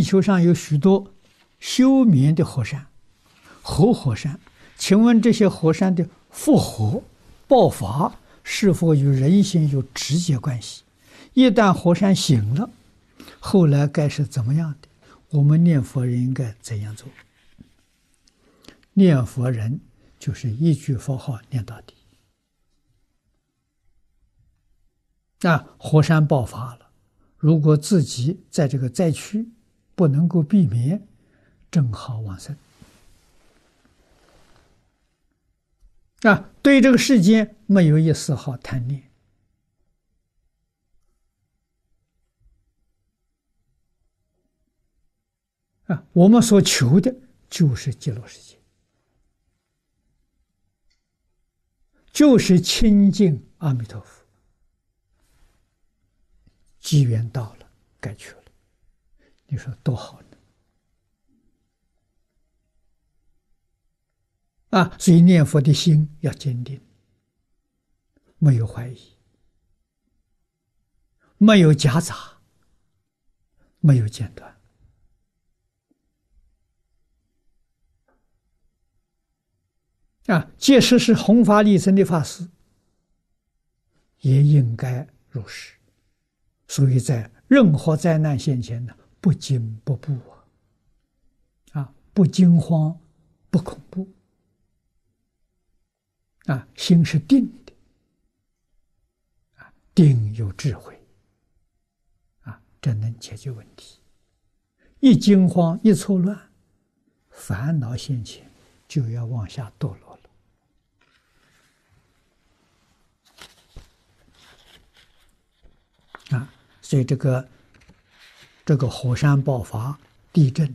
地球上有许多休眠的火山、活火山，请问这些火山的复活、爆发是否与人心有直接关系？一旦火山醒了，后来该是怎么样的？我们念佛人应该怎样做？念佛人就是一句佛号念到底。啊，火山爆发了，如果自己在这个灾区不能够避免，正好往生。啊，对这个世间没有一丝毫贪念。啊，我们所求的就是极乐世界，就是亲近阿弥陀佛。机缘到了，该去了。你说多好呢！啊，所以念佛的心要坚定，没有怀疑，没有夹杂，没有间断。啊，即使是弘法利生的法师，也应该如是。所以在任何灾难现前呢，不惊不怖啊，啊，不惊慌，不恐怖，啊，心是定的，啊，定有智慧，啊，这能解决问题。一惊慌，一错乱，烦恼现前，就要往下堕落了。啊。所以这个这个火山爆发、地震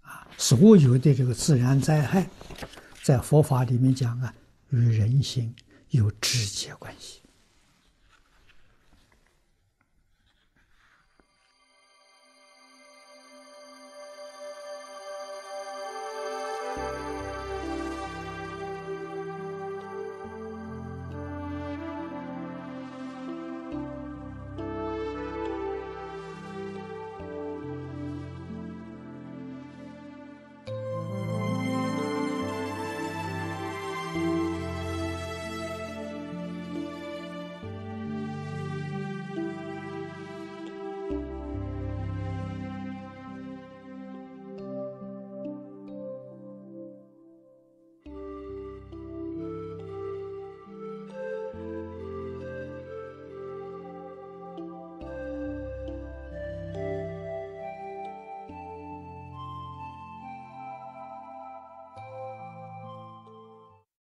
啊，所有的这个自然灾害，在佛法里面讲啊，与人心有直接关系。